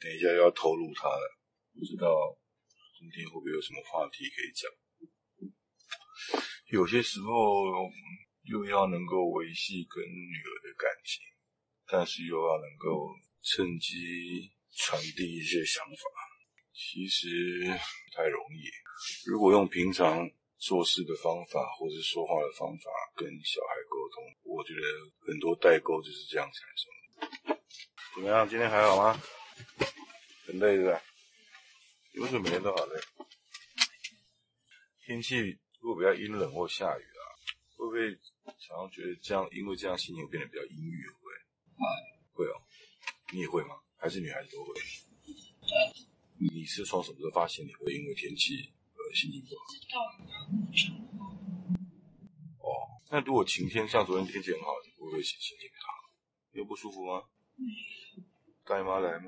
等一下要透露他了，不知道今天会不会有什么话题可以讲。有些时候又要能够维系跟女儿的感情，但是又要能够趁机传递一些想法，其实不太容易。如果用平常做事的方法或者说话的方法跟小孩沟通，我觉得很多代沟就是这样产生的。怎么样？今天还好吗？很累是吧？你为什么每天都好累？天气如果比较阴冷或下雨啊，会不会常常觉得这样，因为这样心情变得比较阴郁？会不会？会哦。你也会吗？还是女孩子都会？你是从什么时候发现你会因为天气而心情不好？哦，那如果晴天，像昨天天气很好，你会不会心情不好？你有不舒服吗？带妈来吗？